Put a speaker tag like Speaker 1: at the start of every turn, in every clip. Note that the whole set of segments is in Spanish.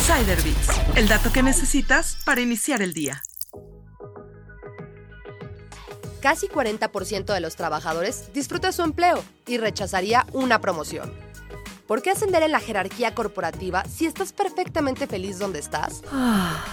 Speaker 1: Insider el dato que necesitas para iniciar el día.
Speaker 2: Casi 40% de los trabajadores disfruta su empleo y rechazaría una promoción. ¿Por qué ascender en la jerarquía corporativa si estás perfectamente feliz donde estás?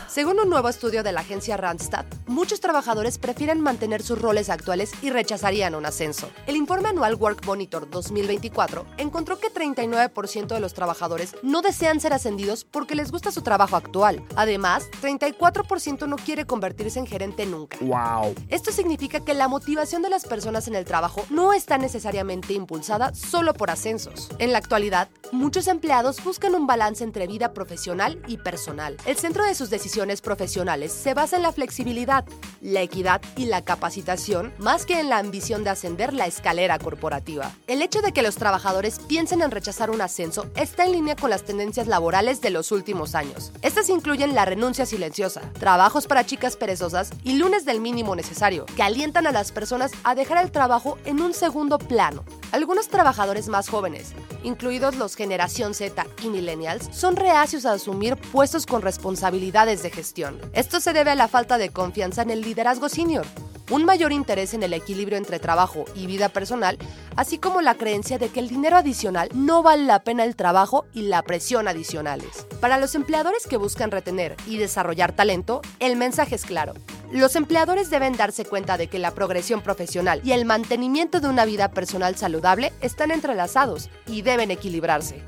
Speaker 2: Según un nuevo estudio de la agencia Randstad, muchos trabajadores prefieren mantener sus roles actuales y rechazarían un ascenso. El informe anual Work Monitor 2024 encontró que 39% de los trabajadores no desean ser ascendidos porque les gusta su trabajo actual. Además, 34% no quiere convertirse en gerente nunca.
Speaker 3: Wow.
Speaker 2: Esto significa que la motivación de las personas en el trabajo no está necesariamente impulsada solo por ascensos. En la actualidad, muchos empleados buscan un balance entre vida profesional y personal. El centro de sus decisiones profesionales se basa en la flexibilidad, la equidad y la capacitación, más que en la ambición de ascender la escalera corporativa. El hecho de que los trabajadores piensen en rechazar un ascenso está en línea con las tendencias laborales de los últimos años. Estas incluyen la renuncia silenciosa, trabajos para chicas perezosas y lunes del mínimo necesario, que alientan a las personas a dejar el trabajo en un segundo plano. Algunos trabajadores más jóvenes, incluidos los generación Z y millennials, son reacios a asumir puestos con responsabilidades de gestión. Esto se debe a la falta de confianza en el liderazgo senior, un mayor interés en el equilibrio entre trabajo y vida personal, así como la creencia de que el dinero adicional no vale la pena el trabajo y la presión adicionales. Para los empleadores que buscan retener y desarrollar talento, el mensaje es claro. Los empleadores deben darse cuenta de que la progresión profesional y el mantenimiento de una vida personal saludable están entrelazados y deben equilibrarse.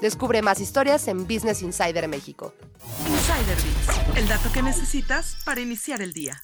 Speaker 2: Descubre más historias en Business Insider México.
Speaker 1: Insider el dato que necesitas para iniciar el día.